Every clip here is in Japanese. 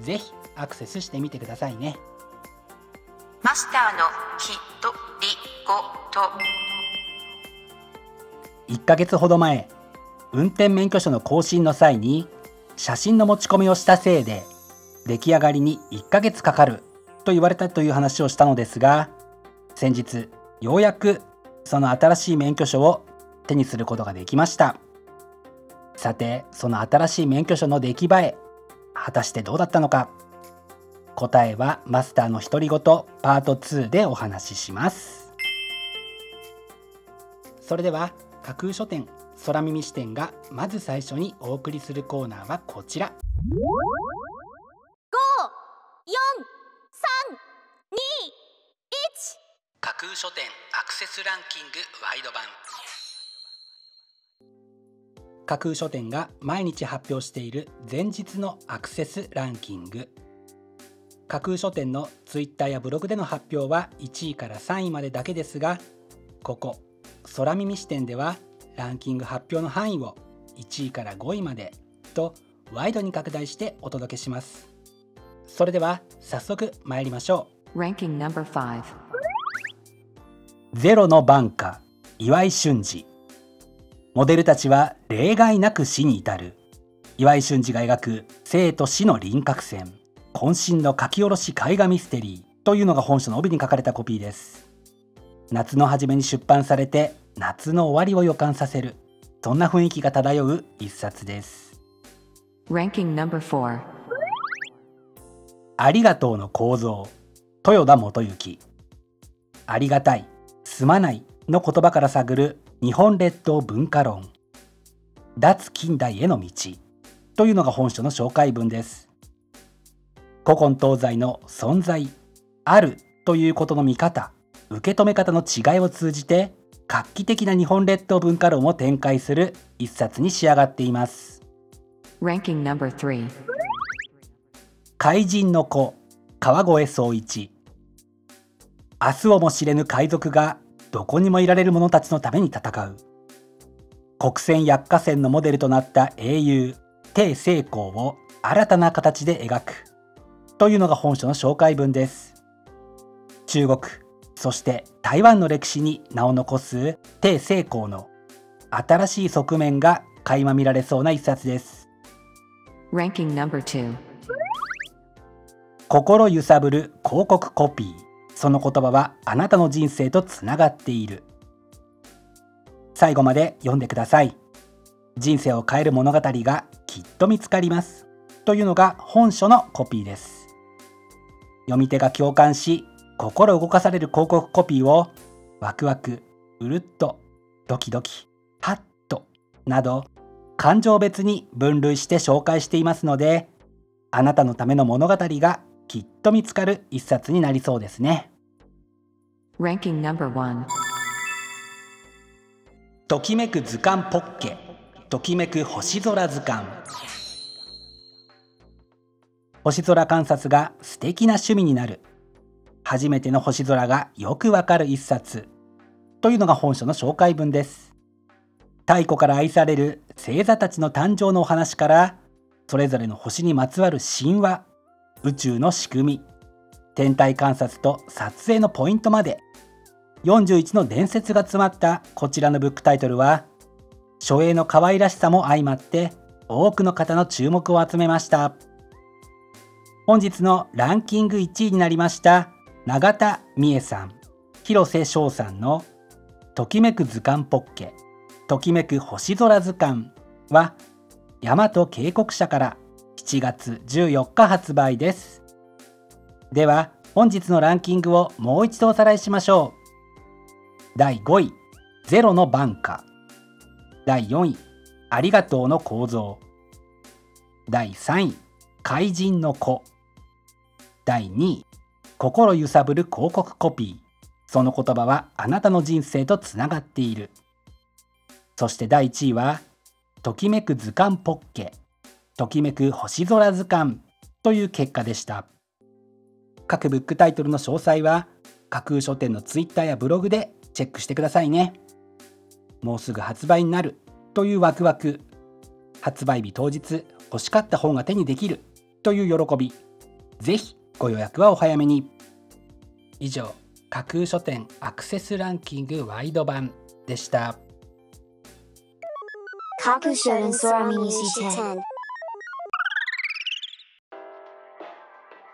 ぜひアクセスしてみてくださいね。マスターのひとりごと。1ヶ月ほど前運転免許証の更新の際に写真の持ち込みをしたせいで出来上がりに1ヶ月かかると言われたという話をしたのですが先日ようやくその新しい免許証を手にすることができました。さてその新しい免許証の出来栄え果たしてどうだったのか？答えはマスターの独り言パート2でお話しします。それでは架空書店空耳視点がまず最初にお送りするコーナーはこちら。架空書店アクセスランキングワイド版架空書店が毎日発表している前日のアクセスランキング。架空書店のツイッターやブログでの発表は1位から3位までだけですがここ空耳視点ではランキング発表の範囲を1位から5位までとワイドに拡大してお届けします。それでは早速参りましょう。Ranking number 5ゼロの晩夏岩井俊二モデルたちは例外なく死に至る。岩井俊二が描く生と死の輪郭線。渾身の書き下ろし絵画ミステリー。というのが本書の帯に書かれたコピーです。夏の初めに出版されて夏の終わりを予感させる。そんな雰囲気が漂う一冊です。Ranking number 4ありがとうの構造。豊田元幸。ありがたい。すまない。の言葉から探る日本列島文化論。脱近代への道というのが本書の紹介文です。古今東西の存在あるということの見方受け止め方の違いを通じて画期的な日本列島文化論を展開する一冊に仕上がっています。Ranking number 3怪人の子川越総一。明日をも知れぬ海賊がどこにもいられる者たちのために戦う。国船薬貨船のモデルとなった英雄鄭成功を新たな形で描く。というのが本書の紹介文です。中国そして台湾の歴史に名を残す鄭成功の新しい側面が垣間見られそうな一冊です。Ranking number 2心揺さぶる広告コピーその言葉はあなたの人生とつながっている。最後まで読んでください。人生を変える物語がきっと見つかります。というのが本書のコピーです。読み手が共感し心動かされる広告コピーをワクワクうるっとドキドキハッとなど感情別に分類して紹介していますのであなたのための物語がきっと見つかる一冊になりそうですね。Ranking number 1ときめく図鑑ポッケ。ときめく星空図鑑。星空観察が素敵な趣味になる。初めての星空がよくわかる一冊。というのが本書の紹介文です。太古から愛される星座たちの誕生のお話からそれぞれの星にまつわる神話宇宙の仕組み天体観察と撮影のポイントまで。41の伝説が詰まったこちらのブックタイトルは書影の可愛らしさも相まって多くの方の注目を集めました。本日のランキング1位になりました永田美恵さん広瀬翔さんの「ときめく図鑑ポッケときめく星空図鑑」は大和渓谷社から7月14日発売です。では本日のランキングをもう一度おさらいしましょう。第5位ゼロのバンカ第4位ありがとうの構造。第3位怪人の子。第2位心揺さぶる広告コピー。その言葉はあなたの人生とつながっている。そして第1位はときめく図鑑ポッケ。ときめく星空図鑑という結果でした。各ブックタイトルの詳細は架空書店のツイッターやブログでチェックしてくださいね。もうすぐ発売になるというワクワク。発売日当日欲しかった本が手にできるという喜び。ぜひご予約はお早めに。以上架空書店アクセスランキングワイド版でした。架空書店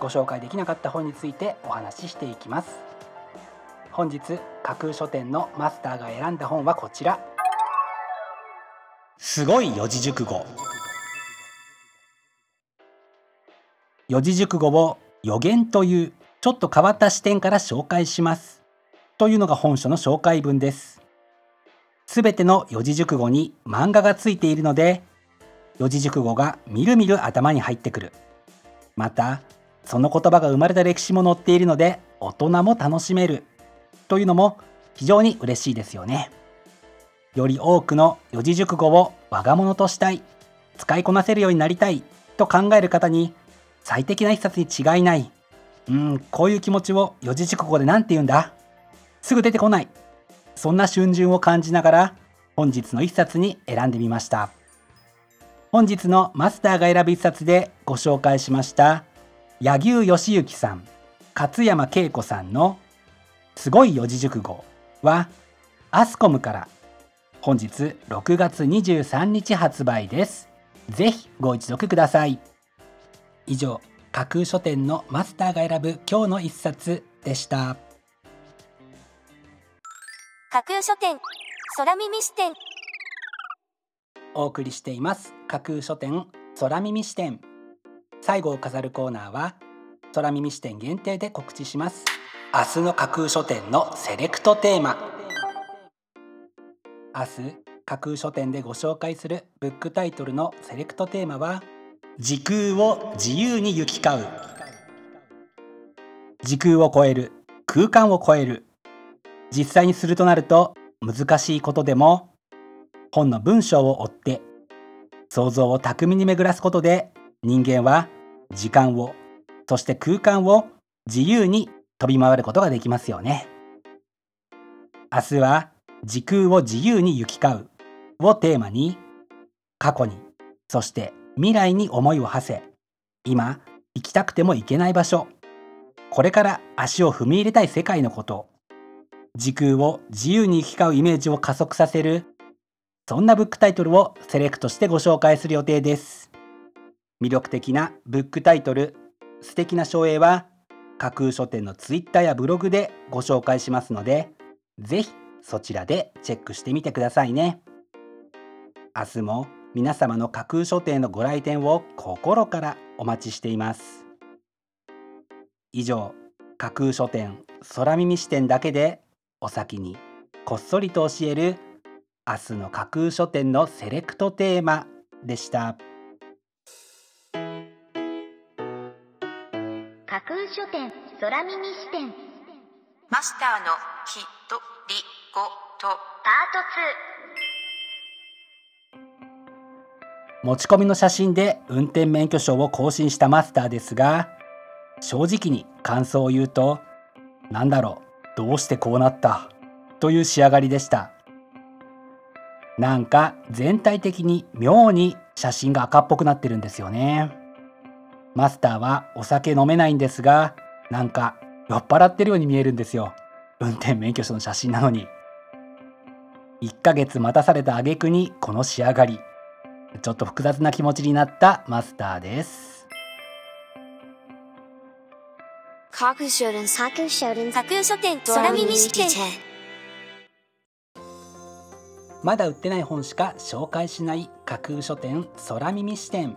ご紹介できなかった本についてお話ししていきます。本日架空書店のマスターが選んだ本はこちら。すごい四字熟語。四字熟語を予言というちょっと変わった視点から紹介します。というのが本書の紹介文です。すべての四字熟語に漫画がついているので四字熟語がみるみる頭に入ってくる。またその言葉が生まれた歴史も載っているので大人も楽しめる。というのも非常に嬉しいですよね。より多くの四字熟語を我が物としたい使いこなせるようになりたいと考える方に最適な一冊に違いないうんこういう気持ちを四字熟語で何て言うんだ？すぐ出てこない。そんな春巡を感じながら本日の一冊に選んでみました。本日のマスターが選ぶ一冊でご紹介しました柳生義行さん勝山恵子さんの「すごい四字熟語」はアスコムから本日6月23日発売です。ぜひご一読ください。以上架空書店のマスターが選ぶ今日の一冊でした。架空書店空耳視点。お送りしています。架空書店空耳視点最後を飾るコーナーは空耳視点限定で告知します。明日の架空書店のセレクトテーマ。明日架空書店でご紹介するブックタイトルのセレクトテーマは時空を自由に行き交う。時空を超える空間を超える。実際にするとなると難しいことでも本の文章を追って想像を巧みに巡らすことで人間は時間をそして空間を自由に飛び回ることができますよね。明日は時空を自由に行き交うをテーマに過去にそして未来に思いを馳せ今行きたくても行けない場所これから足を踏み入れたい世界のこと時空を自由に行き交うイメージを加速させるそんなブックタイトルをセレクトしてご紹介する予定です。魅力的なブックタイトル。素敵な書影は架空書店のツイッターやブログでご紹介しますのでぜひそちらでチェックしてみてくださいね。明日も皆様の架空書店のご来店を心からお待ちしています。以上架空書店空耳視点だけでお先にこっそりと教える明日の架空書店のセレクトテーマでした。架空書店空耳視点。マスターのきとりごと。パート持ち込みの写真で運転免許証を更新したマスターですが正直に感想を言うとなんだろうどうしてこうなったという仕上がりでした。なんか全体的に妙に写真が赤っぽくなってるんですよねマスターはお酒飲めないんですがなんか酔っ払ってるように見えるんですよ。運転免許証の写真なのに。1ヶ月待たされた挙句にこの仕上がり。ちょっと複雑な気持ちになったマスターです。まだ売ってない本しか紹介しない架空書店空耳視点